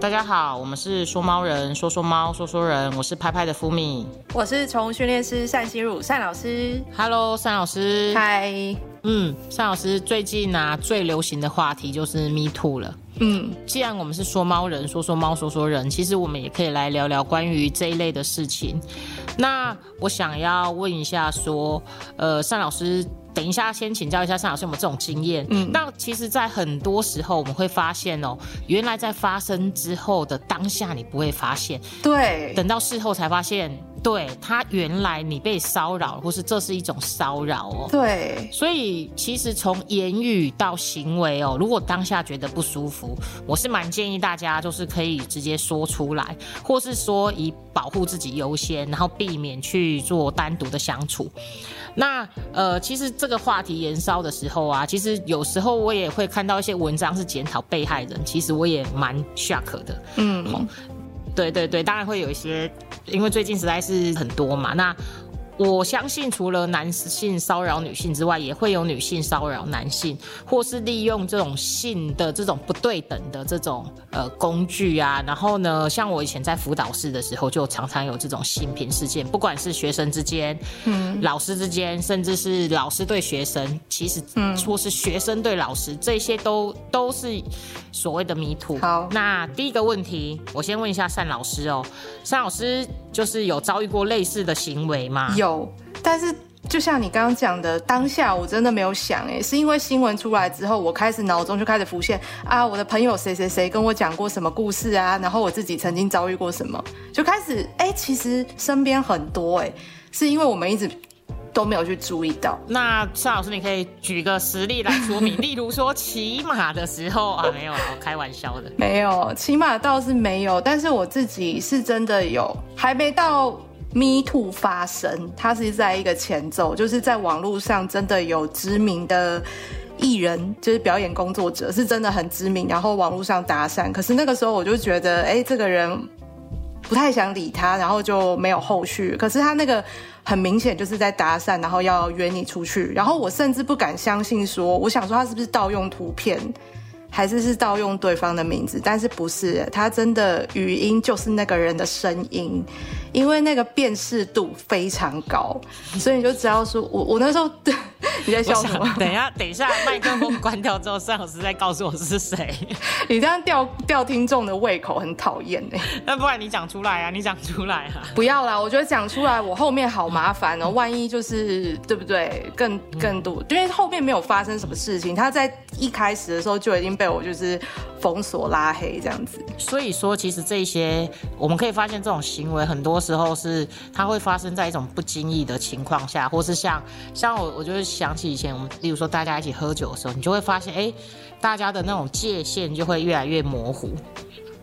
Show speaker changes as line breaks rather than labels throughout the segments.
大家好，我们是说猫人，说说猫，说说人，我是拍拍的福米。
我是宠物训练师单心如单老师。
Hello，单老师。
嗨，
嗯，单老师最近啊最流行的话题就是 Me Too 了。
嗯，
既然我们是说猫人，说说猫，说说人，其实我们也可以来聊聊关于这一类的事情。那我想要问一下，说，呃，单老师，等一下先请教一下尚老师有没有这种经验？嗯，那其实，在很多时候我们会发现哦，原来在发生之后的当下你不会发现，
对，
等到事后才发现，对他原来你被骚扰，或是这是一种骚扰哦。
对，
所以其实从言语到行为哦，如果当下觉得不舒服，我是蛮建议大家就是可以直接说出来，或是说以保护自己优先，然后避免去做单独的相处。那呃，其实这个话题延烧的时候啊，其实有时候我也会看到一些文章是检讨被害人，其实我也蛮 shock 的。
嗯，
对对对，当然会有一些，因为最近实在是很多嘛。那我相信，除了男性骚扰女性之外，也会有女性骚扰男性，或是利用这种性的这种不对等的这种呃工具啊。然后呢，像我以前在辅导室的时候，就常常有这种性平事件，不管是学生之间、嗯，老师之间，甚至是老师对学生，其实嗯，或是学生对老师，这些都都是所谓的迷途。
好
那第一个问题，我先问一下单老师哦，单老师就是有遭遇过类似的行为吗？
有，但是就像你刚刚讲的，当下我真的没有想，哎，是因为新闻出来之后，我开始脑中就开始浮现啊，我的朋友谁谁谁跟我讲过什么故事啊，然后我自己曾经遭遇过什么，就开始哎，其实身边很多哎，是因为我们一直都没有去注意到。
那夏老师，你可以举个实例来说明，例如说骑马的时候啊，没有，我开玩笑的。
没有，骑马倒是没有，但是我自己是真的有，还没到 Me Too 发生，它是在一个前奏，就是在网络上真的有知名的艺人，就是表演工作者，是真的很知名，然后网络上搭讪，可是那个时候我就觉得，哎，这个人不太想理他，然后就没有后续。可是他那个很明显就是在搭讪，然后要约你出去，然后我甚至不敢相信说，我想说他是不是盗用图片，还是是盗用对方的名字？但是不是，他真的语音就是那个人的声音，因为那个辨识度非常高，所以你就知道说我我那时候 你在笑什么？
等一下，等一下，麦克风关掉之后，孙老师再告诉我是谁。
你这样吊吊听众的胃口，很讨厌哎。
那不然你讲出来啊，你讲出来啊。
不要啦，我觉得讲出来我后面好麻烦哦，万一就是对不对？更更多，因为后面没有发生什么事情，他在一开始的时候就已经被我就是封锁拉黑这样子。
所以说，其实这些我们可以发现，这种行为很多时候是它会发生在一种不经意的情况下，或是像像我，我就是想起以前我们，例如说大家一起喝酒的时候，你就会发现，哎，大家的那种界限就会越来越模糊。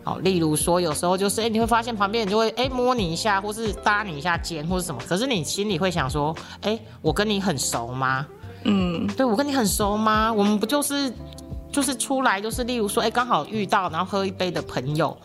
好，例如说有时候就是，哎，你会发现旁边人就会，哎，摸你一下，或是搭你一下肩，或是什么，可是你心里会想说，哎，我跟你很熟吗？
嗯，
对我跟你很熟吗？我们不就是就是出来就是例如说，哎，刚好遇到，然后喝一杯的朋友，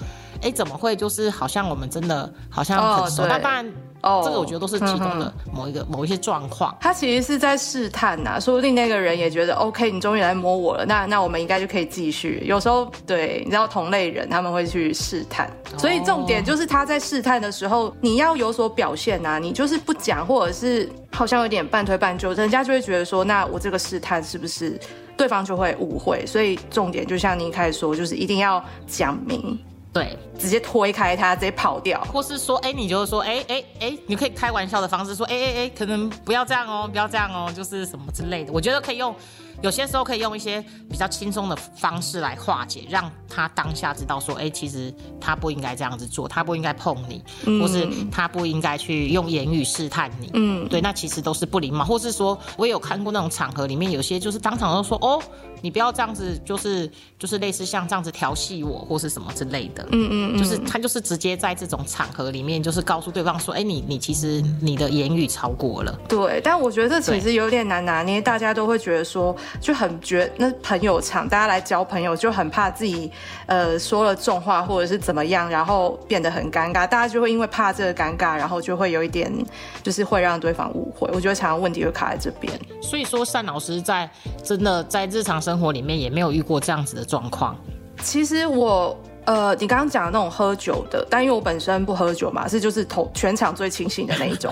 哎，怎么会就是好像我们真的好像很熟？
哦对
那当然，
哦
这个我觉得都是其中的某一个某一些状况。
他其实是在试探呐、说不定那个人也觉得 OK，你终于来摸我了，那那我们应该就可以继续。有时候对，你知道同类人他们会去试探，所以重点就是他在试探的时候，你要有所表现呐、你就是不讲，或者是好像有点半推半就，人家就会觉得说，那我这个试探是不是对方就会误会？所以重点就像你一开始说，就是一定要讲明，
对，
直接推开他，直接跑掉。
或是说，哎，你就是说，哎哎哎，你可以开玩笑的方式说，哎哎哎，可能不要这样哦，不要这样哦，就是什么之类的。我觉得可以用，有些时候可以用一些比较轻松的方式来化解，让他当下知道说，哎，其实他不应该这样子做，他不应该碰你，或是他不应该去用言语试探你。
嗯，
对，那其实都是不礼貌，或是说我也有看过那种场合里面，有些就是当场都说，哦，你不要这样子，就是就是类似像这样子调戏我，或是什么之类的。
嗯嗯嗯，
就是他就是直接在这种场合里面，就是告诉对方说，哎，你你其实你的言语超过了。
对，但我觉得这其实有点难拿捏，大家都会觉得说，就很觉那朋友场，大家来交朋友就很怕自己呃说了重话或者是怎么样，然后变得很尴尬，大家就会因为怕这个尴尬，然后就会有一点就是会让对方误会。我觉得常常问题会卡在这边。
所以说，单老师在真的在日常生活里面也没有遇过这样子的状况。
其实我呃，你刚刚讲的那种喝酒的，但因为我本身不喝酒嘛，是就是头全场最清醒的那一种。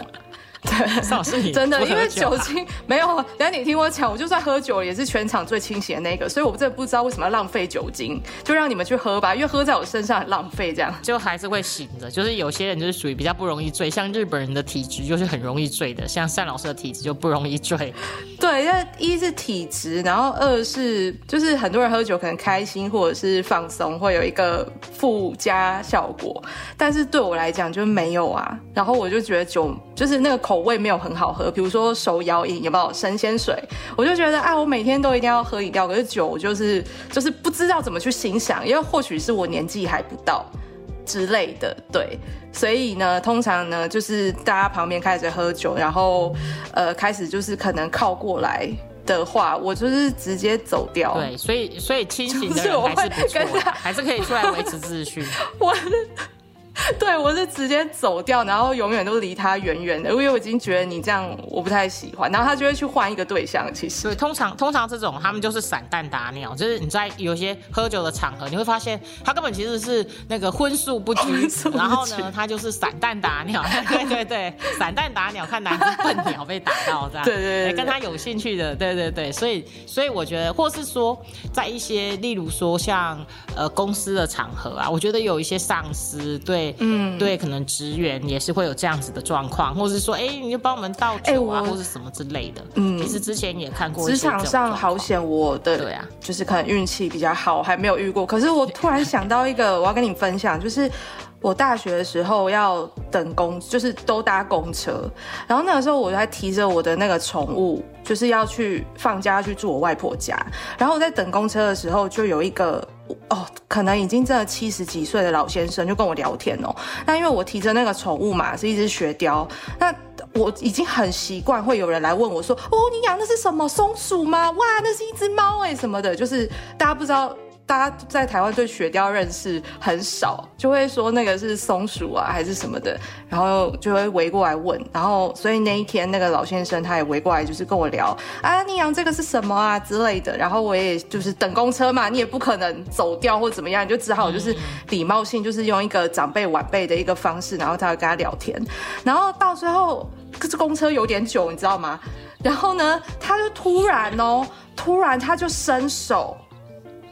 对，
真的，因为
酒
精没有。等下你听我讲，我就算喝酒也是全场最清醒的那个，所以我真的不知道为什么要浪费酒精，就让你们去喝吧，因为喝在我身上很浪费，这样
就还是会醒的。就是有些人就是属于比较不容易醉，像日本人的体质就是很容易醉的，像单老师的体质就不容易醉。
对，那一是体质，然后二是就是很多人喝酒可能开心或者是放松，会有一个附加效果，但是对我来讲就没有啊。然后我就觉得酒就是那个口味没有很好喝，比如说手摇饮有没有神仙水，我就觉得啊，我每天都一定要喝饮料，可是酒我就是就是不知道怎么去欣赏，因为或许是我年纪还不到之类的，对，所以呢，通常呢就是大家旁边开始喝酒，然后呃开始就是可能靠过来的话，我就是直接走掉。
对，所以所以清醒的人还是不错，还是可以出来维持秩序。
我。对，我是直接走掉，然后永远都离他远远的，因为我已经觉得你这样我不太喜欢，然后他就会去换一个对象。其实，
对，通常通常这种他们就是散弹打鸟，就是你在有些喝酒的场合，你会发现他根本其实是那个荤素不拘，然后呢，他就是散弹打鸟，对对对，散弹打鸟，看哪只笨鸟被打到这样，
对对对，
跟他有兴趣的，对对对，所以所以我觉得，或是说在一些例如说像呃公司的场合啊，我觉得有一些上司对。嗯，对，可能职员也是会有这样子的状况，或者是说，哎，你就帮我们倒酒啊，或者什么之类的。嗯，其实之前也看过。
职场上好险，我的
对啊，
就是可能运气比较好，还没有遇过。可是我突然想到一个，我要跟你分享，就是我大学的时候要等公，就是都搭公车，然后那个时候我还提着我的那个宠物，就是要去放假去住我外婆家，然后我在等公车的时候，就有一个。哦，可能已经真的七十几岁的老先生就跟我聊天哦。那因为我提着那个宠物嘛，是一只雪貂，那我已经很习惯会有人来问我说：“哦，你养的是什么松鼠吗？哇，那是一只猫哎什么的。”就是大家不知道。大家在台湾对雪貂认识很少，就会说那个是松鼠啊，还是什么的，然后就会围过来问，然后所以那一天那个老先生他也围过来，就是跟我聊啊，你养这个是什么啊之类的，然后我也就是等公车嘛，你也不可能走掉或怎么样，你就只好就是礼貌性就是用一个长辈晚辈的一个方式，然后他会跟他聊天，然后到最后可是公车有点久，你知道吗？然后呢，他就突然哦，突然他就伸手。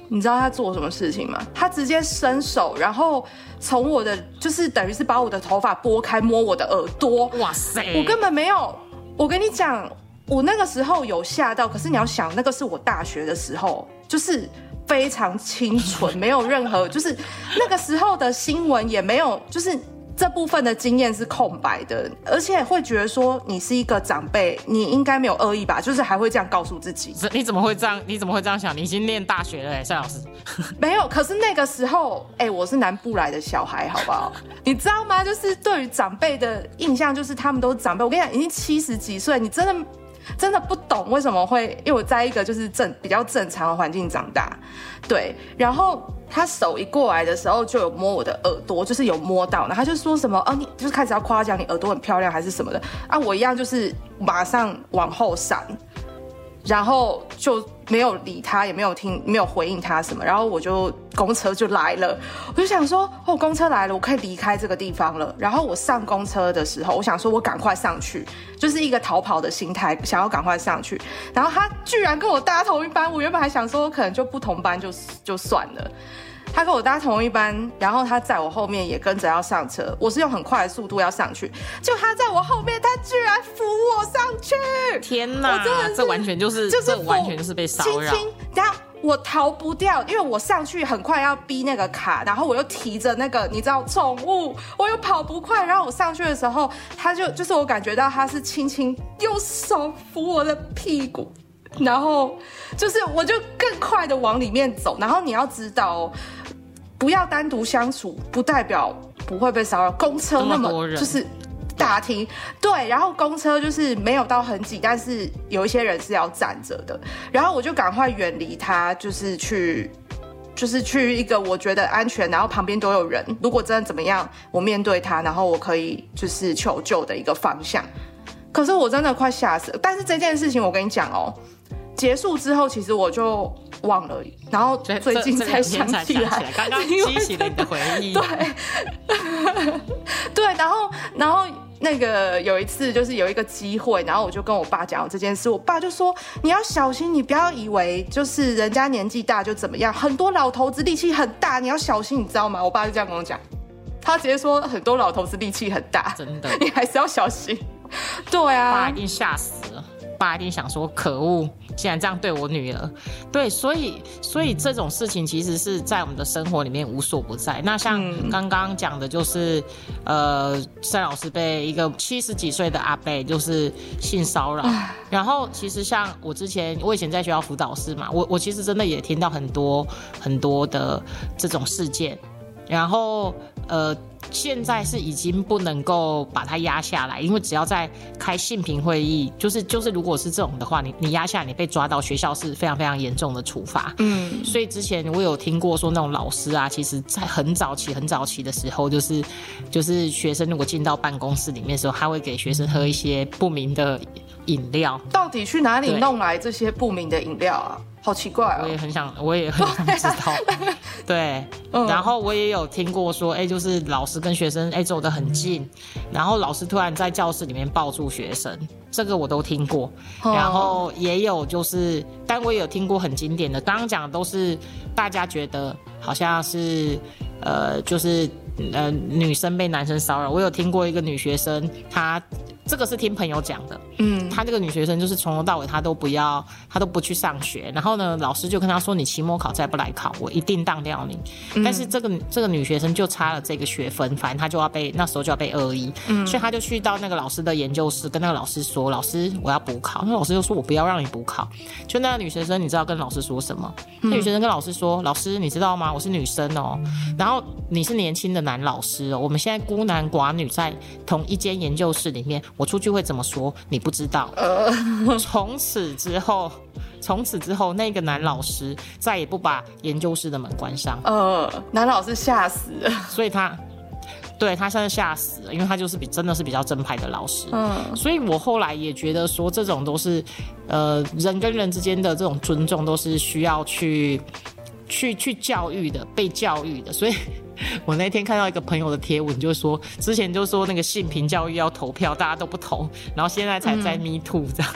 你知道他做什么事情吗？他直接伸手，然后从我的就是等于是把我的头发拨开，摸我的耳朵。哇塞！我根本没有。我跟你讲，我那个时候有吓到，可是你要想，那个是我大学的时候，就是非常清纯，没有任何，就是那个时候的新闻也没有，就是。这部分的经验是空白的，而且会觉得说你是一个长辈，你应该没有恶意吧？就是还会这样告诉自己。
你怎么会这样？你怎么会这样想？你已经念大学了，单老师。
没有，可是那个时候，哎，我是南部来的小孩，好不好？你知道吗？就是对于长辈的印象，就是他们都是长辈。我跟你讲，已经七十几岁，你真的。真的不懂为什么会，因为我在一个就是正比较正常的环境长大，对。然后他手一过来的时候，就有摸我的耳朵，就是有摸到，然后他就说什么，啊，你就是开始要夸奖你耳朵很漂亮还是什么的啊？我一样就是马上往后闪。然后就没有理他，也没有听，没有回应他什么。然后我就公车就来了，我就想说，哦，公车来了，我可以离开这个地方了。然后我上公车的时候，我想说，我赶快上去，就是一个逃跑的心态，想要赶快上去。然后他居然跟我搭同一班，我原本还想说，可能就不同班就就算了。他跟我搭同一班，然后他在我后面也跟着要上车。我是用很快的速度要上去，就他在我后面，他居然扶我上去！
天哪，这完全就是就是完全就是被骚扰。
然后我逃不掉，因为我上去很快要逼那个卡，然后我又提着那个你知道宠物，我又跑不快。然后我上去的时候，他就就是我感觉到他是轻轻用手扶我的屁股。然后就是我就更快的往里面走，然后你要知道，不要单独相处，不代表不会被骚扰。公车那么就是大厅，对，然后公车就是没有到很挤，但是有一些人是要站着的。然后我就赶快远离他，就是去，就是去一个我觉得安全，然后旁边都有人，如果真的怎么样，我面对他，然后我可以就是求救的一个方向。可是我真的快吓死了！但是这件事情我跟你讲哦，结束之后，其实我就忘了，然后最近
才想起来，，刚刚 激起了你的回忆。
对，对，然后然后那个有一次就是有一个机会，然后我就跟我爸讲这件事，我爸就说你要小心，你不要以为就是人家年纪大就怎么样，很多老头子力气很大，你要小心，你知道吗？我爸就这样跟我讲，他直接说很多老头子力气很大，
真的。
你还是要小心。对啊。
爸
啊
一，定吓死了，爸一定想说可恶，竟然这样对我女儿。对，所以所以这种事情其实是在我们的生活里面无所不在。那像
嗯
刚刚讲的，就是、呃，单老师被一个七十几岁的阿伯就是性骚扰，然后其实像我之前，我以前在学校辅导室嘛，我我其实真的也听到很多很多的这种事件。然后呃，现在是已经不能够把它压下来，因为只要在开性平会议，就是就是如果是这种的话，你你压下来，你被抓到，学校是非常非常严重的处罚。
嗯，
所以之前我有听过说那种老师啊，其实在很早期很早期的时候，就是就是学生如果进到办公室里面的时候，他会给学生喝一些不明的饮料。
到底去哪里弄来这些不明的饮料啊？好奇怪哦。
我也很想，我也很想知道。对，
嗯
然后我也有听过说，哎、就是老师跟学生哎、走得很近，然后老师突然在教室里面抱住学生，这个我都听过。
哦
然后也有就是，但我也有听过很经典的，刚刚讲的都是大家觉得好像是呃，就是呃女生被男生骚扰。我有听过一个女学生，她这个是听朋友讲的，
嗯，
她这个女学生就是从头到尾她都不要，她都不去上学。然后呢，老师就跟她说：“你期末考再不来考，我一定当掉你。但是这个这个女学生就差了这个学分，反正她就要被那时候就要被恶意，所以她就去到那个老师的研究室，跟那个老师说：“老师，我要补考。”那老师就说：“我不要让你补考。”就那个女学生，你知道跟老师说什么？那女学生跟老师说：“老师，你知道吗？我是女生哦，然后你是年轻的男老师哦，我们现在孤男寡女在同一间研究室里面，我出去会怎么说？你不知道。从此之后，从此之后，那个男老师再也不把研究室的门关上，
呃，男老师吓死了。
所以他。对他现在吓死了，因为他就是比真的是比较正派的老师，
嗯
所以我后来也觉得说，这种都是，呃，人跟人之间的这种尊重都是需要去去去教育的，被教育的。所以 我那天看到一个朋友的贴文，就说之前就说那个性平教育要投票，大家都不投，然后现在才在 Me Too 这样。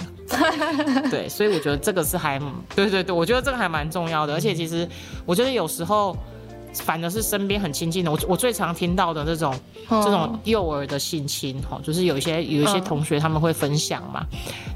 对，所以我觉得这个是还，对对对，我觉得这个还蛮重要的。而且其实我觉得有时候。反而是身边很亲近的，我我最常听到的这种、这种幼儿的性侵，哈，就是有一些有一些
嗯
同学他们会分享嘛，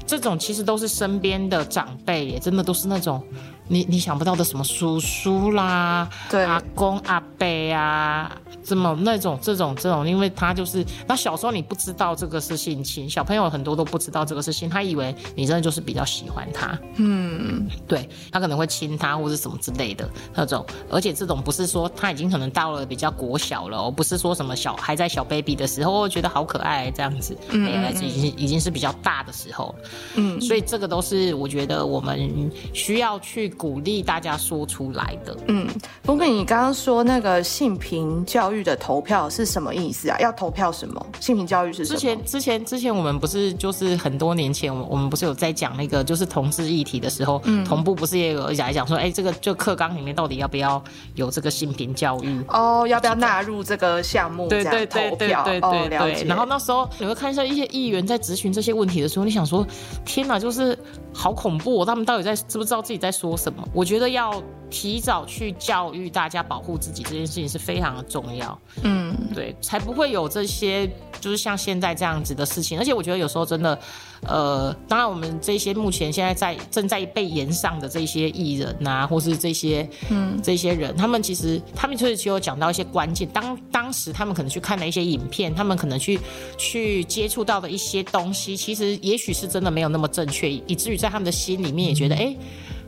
这种其实都是身边的长辈也，真的都是那种你你想不到的什么叔叔啦、
对。
阿公阿伯啊，这么那种这种这种，因为他就是那小时候你不知道这个是性侵，小朋友很多都不知道这个是性，他以为你真的就是比较喜欢他，
嗯，
对他可能会亲他或者什么之类的那种，而且这种不是说他已经可能到了比较国小了、哦，不是说什么小还在小 baby 的时候我觉得好可爱这样子，嗯，哎，已经已经是比较大的时候，
嗯，
所以这个都是我觉得我们需要去鼓励大家说出来的。
嗯，不过，你刚刚说那个性平教育的投票是什么意思啊？要投票什么？性平教育是什么？
之前之前之前我们不是就是很多年前，我我们不是有在讲那个就是同志议题的时候，
嗯
同步不是也有来讲说，哎，这个就课纲里面到底要不要有这个性平教育？
哦，要不要纳入这个项目？
对对对对对对。然后那时候你会看一下一些议员在咨询这些问题的时候，你想说，天哪，就是好恐怖、哦，他们到底在知不知道自己在说什么？我觉得要提早去教育大家保护自己这件事情是非常的重要。
嗯，
对，才不会有这些就是像现在这样子的事情。而且我觉得有时候真的，呃，当然我们这些目前现在在正在被延上的这些艺人呐、或是这些嗯这些人，他们其实他们确实有讲到一些关键。当当时他们可能去看了一些影片，他们可能去去接触到的一些东西，其实也许是真的没有那么正确，以至于在他们的心里面也觉得，哎。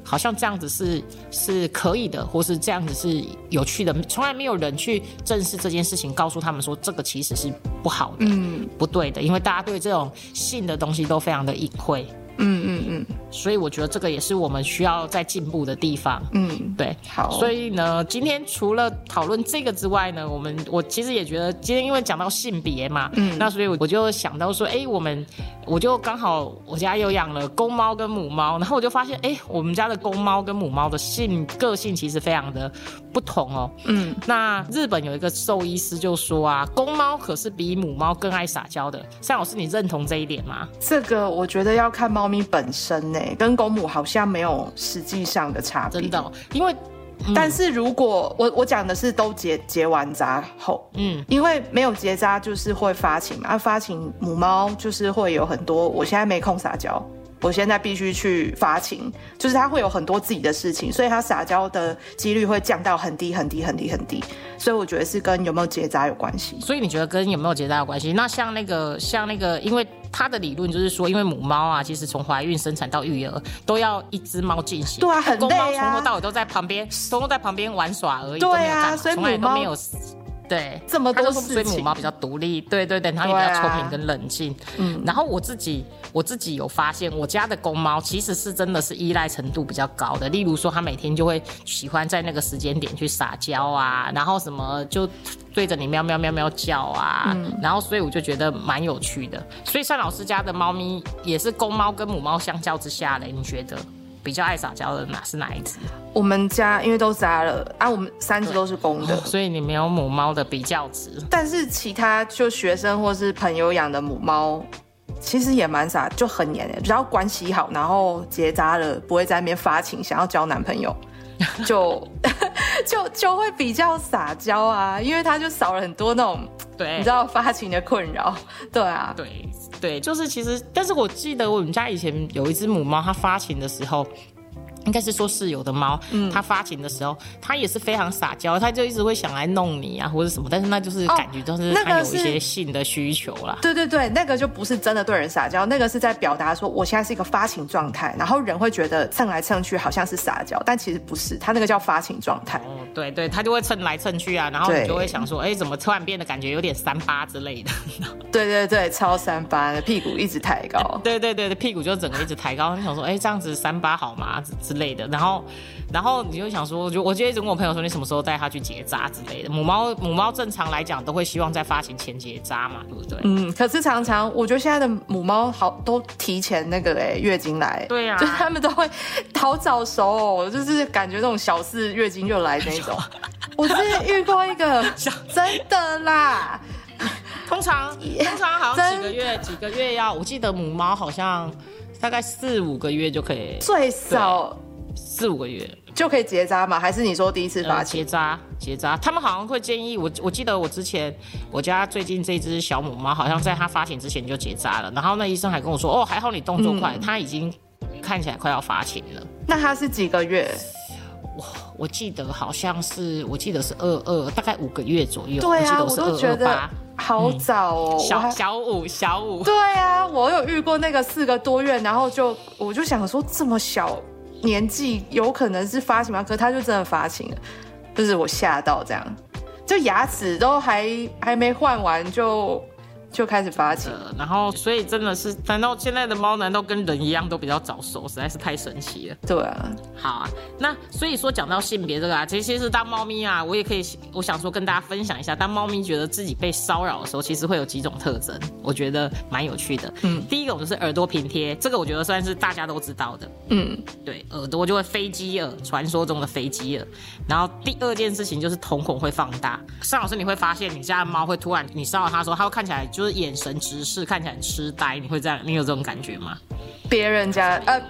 好像这样子是是可以的，或是这样子是有趣的，从来没有人去正视这件事情，告诉他们说这个其实是不好的、
嗯。
不对的，因为大家对这种性的东西都非常的隐晦，
嗯嗯嗯。
所以我觉得这个也是我们需要在进步的地方。
嗯，
对，
好。
所以呢，今天除了讨论这个之外呢，我们我其实也觉得今天因为讲到性别嘛，嗯，那所以我就想到说，哎，我们我就刚好我家有养了公猫跟母猫，然后我就发现，哎，我们家的公猫跟母猫的性个性其实非常的不同哦。嗯，那日本有一个兽医师就说啊，公猫可是比母猫更爱撒娇的。尚老师，你认同这一点吗？
这个我觉得要看猫咪本身呢，跟公母好像没有实际上的差
别。真的，因为。
但是如果我我讲的是都结结完扎后，嗯，因为没有结扎就是会发情嘛，发情母猫就是会有很多，我现在没空撒娇，我现在必须去发情，就是它会有很多自己的事情，所以它撒娇的几率会降到很低很低很低很低，所以我觉得是跟有没有结扎有关系。
所以你觉得跟有没有结扎有关系？那像那个像那个，因为。他的理论就是说，因为母猫啊，其实从怀孕、生产到育儿，都要一只猫进行。
对啊，很
累啊。公猫从头到尾都在旁边，都在旁边玩耍而已。
对啊，所以母猫
没有。对，
这么多事情。
所以母猫比较独立，对对对，然后也比较聪明跟冷静。嗯。然后我自己，我自己有发现，我家的公猫其实是真的是依赖程度比较高的。例如说，它每天就会喜欢在那个时间点去撒娇啊，然后什么就。对着你喵喵喵喵叫啊，嗯然后所以我就觉得蛮有趣的。所以单老师家的猫咪也是公猫跟母猫相较之下嘞，你觉得比较爱撒娇的哪是哪一只？
我们家因为都扎了啊，我们三只都是公的，
所以你没有母猫的比较值。
但是其他就学生或是朋友养的母猫，其实也蛮傻，就很黏的，只要关系好，然后结扎了不会在那边发情，想要交男朋友。就 就就会比较撒娇啊，因为他就少了很多那种，
对，
你知道发情的困扰，对啊，
对对，就是其实，但是我记得我们家以前有一只母猫，它发情的时候。应该是说室友的猫，它发情的时候，它也是非常撒娇，它就一直会想来弄你啊，或者什么。但是那就是感觉就是它有一些性的需求啦。
对对对，那个就不是真的对人撒娇，那个是在表达说我现在是一个发情状态，然后人会觉得蹭来蹭去好像是撒娇，但其实不是，它那个叫发情状态。哦，
对对，它就会蹭来蹭去啊，然后你就会想说，哎，怎么突然变得感觉有点三八之类的？
对对对，超三八的屁股一直抬高。
对对对，屁股就整个一直抬高。你想说，哎，这样子三八好吗？之类的，然后，然后你就想说，就我就一直跟我朋友说，你什么时候带它去结扎之类的。母猫母猫正常来讲都会希望在发情前结扎嘛，对不对？
嗯，可是常常我觉得现在的母猫好都提前那个哎月经来，
对呀，
就是他们都会好早熟，就是感觉那种小事月经就来那种。我之前遇过一个，真的啦，
通常通常好像几个月几个月要，我记得母猫好像。大概四五个月就可以，
最少
四五个月
就可以结扎吗？还是你说第一次发
结扎？结扎，他们好像会建议我。我记得我之前我家最近这只小母猫，好像在它发情之前就结扎了。然后那医生还跟我说：“哦，还好你动作快，它已经看起来快要发情了。”
那它是几个月？
我我记得好像是，我记得是二二，大概五个月左右。
对
啊，我
都觉得。好早哦，
小小五小五。
对啊，我有遇过那个四个多月，然后就我就想说这么小年纪有可能是发情吗？可他就真的发情了，就是我吓到这样，就牙齿都还还没换完就。就开始发情，
然后所以真的是，难道现在的猫难道跟人一样都比较早熟？实在是太神奇了。
对啊，
好啊，那所以说讲到性别这个啊，其实其实当猫咪啊，我也可以，我想说跟大家分享一下，当猫咪觉得自己被骚扰的时候，其实会有几种特征，我觉得蛮有趣的。嗯，第一种就是耳朵平贴，这个我觉得算是大家都知道的。嗯，对，耳朵就会飞机耳，传说中的飞机耳。然后第二件事情就是瞳孔会放大。尚老师，你会发现你家的猫会突然你骚扰它的时候，它会看起来。就是眼神直视，看起来很痴呆，你会这样？你有这种感觉吗？
别人家呃，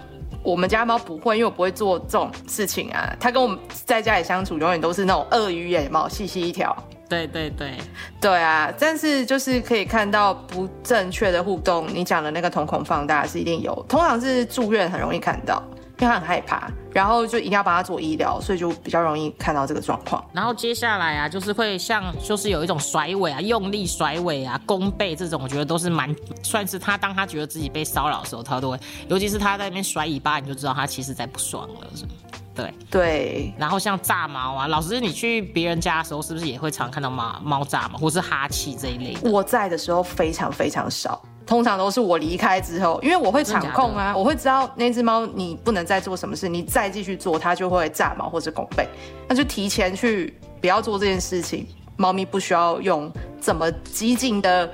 我们家猫不会，因为我不会做这种事情啊。它跟我们在家里相处，永远都是那种鳄鱼眼猫，细细一条。
对对对，
对啊。但是就是可以看到不正确的互动，你讲的那个瞳孔放大是一定有，通常是住院很容易看到。因为他很害怕，然后就一定要帮他做医疗，所以就比较容易看到这个状况。
然后接下来啊，就是会像，就是有一种甩尾啊，用力甩尾啊，弓背这种，我觉得都是蛮算是他当他觉得自己被骚扰的时候，他都会，尤其是他在那边甩尾巴，你就知道他其实在不爽了，是吗？对
对。
然后像炸毛啊，老师你去别人家的时候，是不是也会常看到猫猫炸毛，或是哈气这一类的？
我在的时候非常非常少。通常都是我离开之后，因为我会场控啊，我会知道那只猫你不能再做什么事，你再继续做它就会炸毛或者拱背，那就提前去不要做这件事情。猫咪不需要用怎么激进的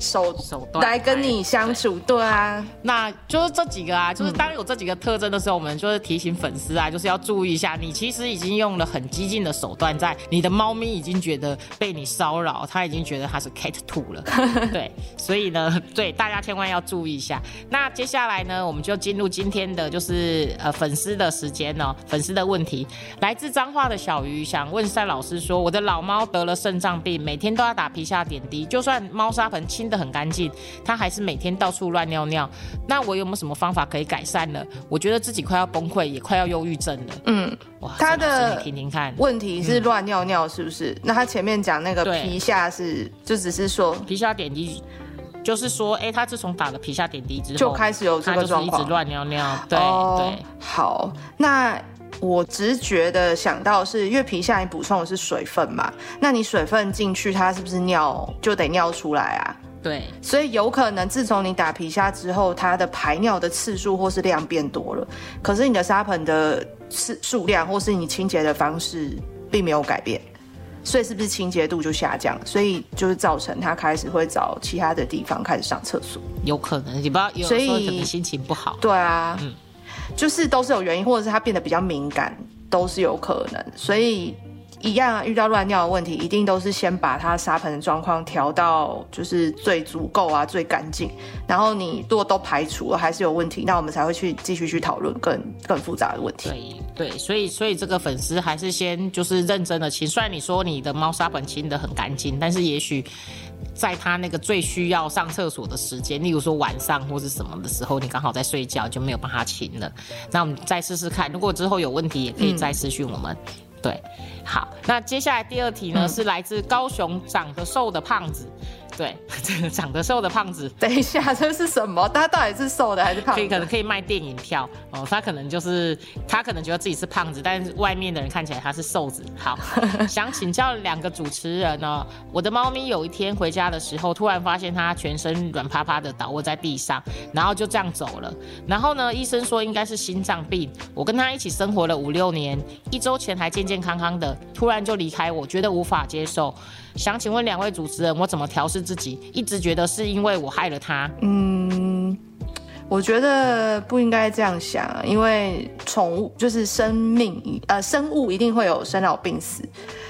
手
手段
来跟你相处，对啊，
那就是这几个啊，就是当有这几个特征的时候，我们就是提醒粉丝啊，就是要注意一下，你其实已经用了很激进的手段，在你的猫咪已经觉得被你骚扰，它已经觉得它是 cat two 了，对，所以呢，对大家千万要注意一下。那接下来呢，我们就进入今天的就是呃粉丝的时间哦，粉丝的问题，来自彰化的小鱼想问单老师说，我的老猫得了肾脏病，每天都要打皮下点滴，就算猫砂盆清的很干净，他还是每天到处乱尿尿。那我有没有什么方法可以改善呢？我觉得自己快要崩溃，也快要忧郁症了。
嗯，
哇，
它
单老师
的
听听看，
问题是乱尿尿是不是？那他前面讲那个皮下是，就只是说
皮下点滴。就是说，哎、他自从打了皮下点滴之后，
就开始有这
个状况一直。乱尿尿，对、
哦
对，
好，那我直觉的想到是，因为皮下你补充的是水分嘛，那你水分进去，它是不是尿就得尿出来啊？
对，
所以有可能自从你打皮下之后，它的排尿的次数或是量变多了，可是你的沙盆的次数量或是你清洁的方式并没有改变，所以是不是清洁度就下降？所以就是造成它开始会找其他的地方开始上厕所。
有可能，你不知道，有
所以
时候可能心情不好，
对啊，
嗯
就是都是有原因，或者是它变得比较敏感，都是有可能。所以一样啊，遇到乱尿的问题，一定都是先把它沙盆的状况调到就是最足够啊、最干净。然后你如果都排除了还是有问题，那我们才会去继续去讨论更更复杂的问题。
对对，所以所以这个粉丝还是先就是认真的清。虽然你说你的猫砂盆清的很干净，但是也许在它那个最需要上厕所的时间，例如说晚上或是什么的时候，你刚好在睡觉，就没有帮它清了。那我们再试试看，如果之后有问题，也可以再私讯我们。对，好，那接下来第二题呢，是来自高雄长得瘦的胖子。对，这 个长得瘦的胖子，
等一下，这是什么？他到底是瘦的还是胖
可以可能
的？
可以卖电影票哦，他可能就是他可能觉得自己是胖子，但是外面的人看起来他是瘦子。好，想请教两个主持人呢，我的猫咪有一天回家的时候，突然发现它全身软趴趴的倒卧在地上，然后就这样走了。然后呢，医生说应该是心脏病。我跟他一起生活了五六年，一周前还健健康康的，突然就离开我，觉得无法接受。想请问两位主持人，我怎么调试自己？一直觉得是因为我害了他。
嗯，我觉得不应该这样想，因为宠物就是生命，呃，生物一定会有生老病死，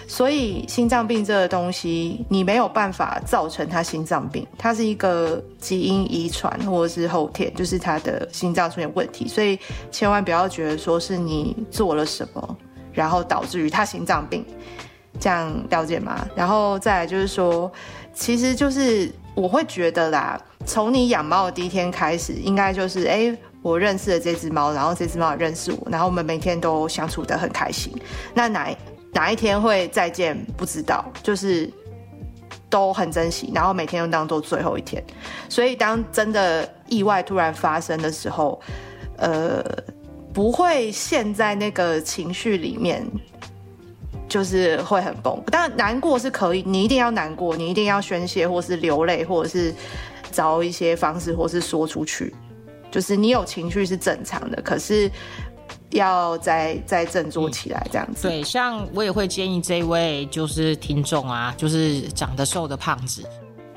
所以心脏病这个东西，你没有办法造成它心脏病，它是一个基因遗传或者是后天，就是他的心脏出现问题，所以千万不要觉得说是你做了什么，然后导致于他心脏病。这样了解吗？然后再来就是说，其实就是我会觉得啦，从你养猫的第一天开始，应该就是哎、诶我认识了这只猫，然后这只猫也认识我，然后我们每天都相处得很开心。那哪哪一天会再见不知道，就是都很珍惜，然后每天都当做最后一天。所以当真的意外突然发生的时候，呃，不会陷在那个情绪里面。就是会很崩，但难过是可以，你一定要难过，你一定要宣泄，或是流泪，或者是找一些方式，或是说出去。就是你有情绪是正常的，可是要再再振作起来，这样子。
对，像我也会建议这位就是听众啊，就是长得瘦的胖子，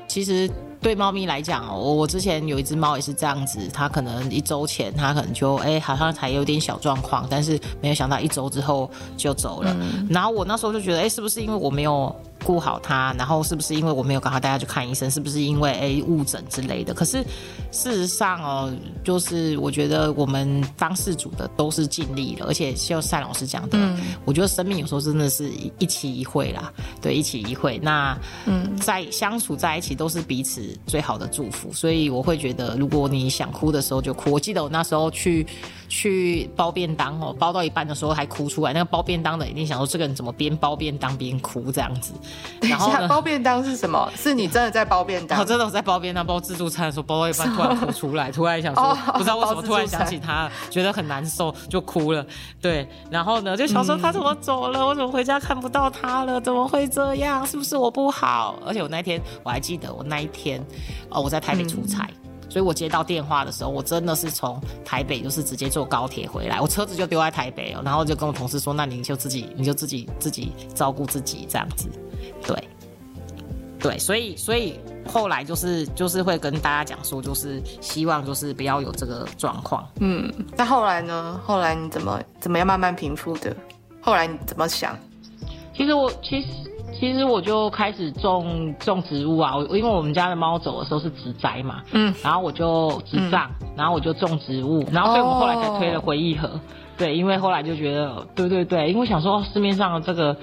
其实对猫咪来讲哦，我我之前有一只猫也是这样子，它可能一周前它可能就哎、好像才有点小状况，但是没有想到一周之后就走了。然后我那时候就觉得，哎、是不是因为我没有顾好他？然后是不是因为我没有赶快带它去看医生？是不是因为哎误诊之类的？可是事实上哦，就是我觉得我们当事主的都是尽力了，而且就单老师讲的，我觉得生命有时候真的是一一期一会啦，对，一期一会。那嗯，在相处在一起都是彼此最好的祝福，所以我会觉得，如果你想哭的时候就哭。我记得我那时候去去包便当哦，包到一半的时候还哭出来，那个包便当的一定想说这个人怎么边包便当边哭这样子。
等一下，
然后呢？
包便当是什么？是你真的在包便当我？
真的我在包便当包自助餐的时候，包到一半突然哭出来，突然想说
哦
不知道为什么突然想起他，觉得很难受就哭了。对，然后呢就想说他怎么走了？我怎么回家看不到他了？怎么会这样？是不是我不好？而且我那天我还记得我那一天哦我在台北出差。所以我接到电话的时候，我真的是从台北就是直接坐高铁回来，我车子就丢在台北哦，然后就跟我同事说，那你就自己你就自己自己照顾自己这样子，对。对，所以所以后来就是就是会跟大家讲说，就是希望就是不要有这个状况。
嗯，那后来呢？后来你怎么怎么样慢慢平复的？后来你怎么想？
其实我其实其实我就开始种种植物啊，我因为我们家的猫走的时候是植栽嘛，嗯，然后我就植葬，然后我就种植物，然后所以我们后来才推了回忆盒。对，因为后来就觉得，对对对，因为想说市面上的这个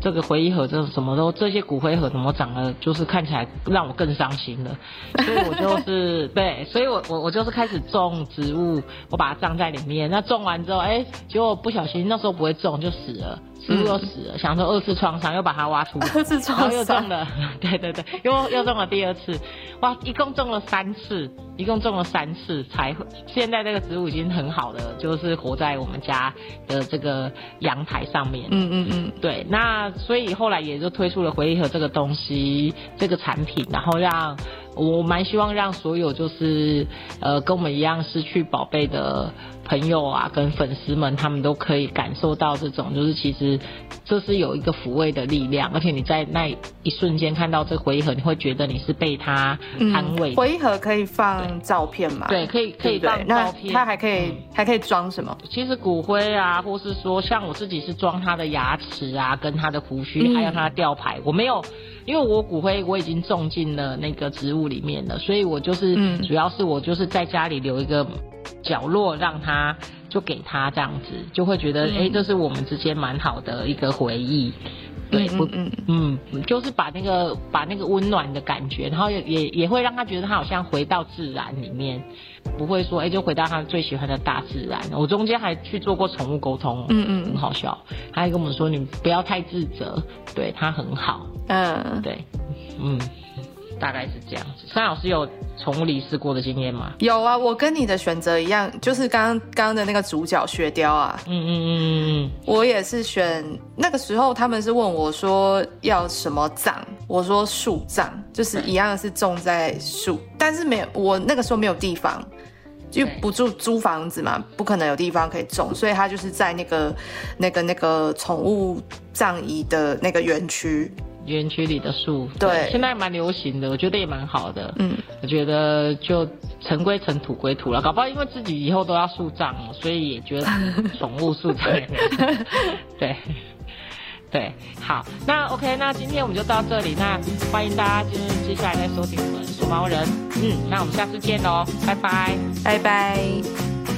这个回忆盒，这什么都这些骨灰盒怎么长得就是看起来让我更伤心了，所以我就是对，所以我我我就是开始种植物，我把它葬在里面。那种完之后，哎，结果不小心那时候不会种就死了。植物又死了，想说二次创伤，又把它挖出来，
二次创伤。
又中了，对对对，又又中了第二次，哇，一共中了三次，一共中了三次才现在这个植物已经很好的，就是活在我们家的这个阳台上面。
嗯嗯嗯，
对，那所以后来也就推出了回忆盒这个东西，这个产品，然后让。我蛮希望让所有就是呃跟我们一样失去宝贝的朋友啊，跟粉丝们，他们都可以感受到这种，就是其实这是有一个抚慰的力量，而且你在那一瞬间看到这回忆盒，你会觉得你是被他安慰。
回忆盒可以放照片吗？
对，可以可以放照片。
他还可以还可以装什么？
其实骨灰啊，或是说像我自己是装他的牙齿啊，跟他的胡须，还有他的吊牌，我没有。因为我骨灰我已经种进了那个植物里面了，所以我就是主要是我就是在家里留一个角落，让他就给他这样子，就会觉得哎，这是我们之间蛮好的一个回忆。对，不嗯。嗯，就是把那个把那个温暖的感觉，然后也也也会让他觉得他好像回到自然里面，不会说哎就回到他最喜欢的大自然。我中间还去做过宠物沟通，嗯嗯，很好笑，他还跟我们说你不要太自责，对他很好，嗯，对，嗯。大概是这样子。三老师有宠物离世过的经验吗？
有啊，我跟你的选择一样，就是刚刚刚的那个主角雪雕啊。嗯嗯嗯嗯嗯。我也是选那个时候，他们是问我说要什么葬，我说树葬，就是一样是种在树，但是没有我那个时候没有地方，就不住租房子嘛，不可能有地方可以种，所以他就是在那个那个那个宠物葬仪的那个园区。
园区里的树，
对，
现在蛮流行的，我觉得也蛮好的。嗯，我觉得就尘归尘，土归土了。搞不好因为自己以后都要树葬，所以也觉得宠物树葬。对，对，好，那 OK，那今天我们就到这里。那欢迎大家就是接下来再收听我们说猫人。嗯，那我们下次见喽，拜拜，
拜拜。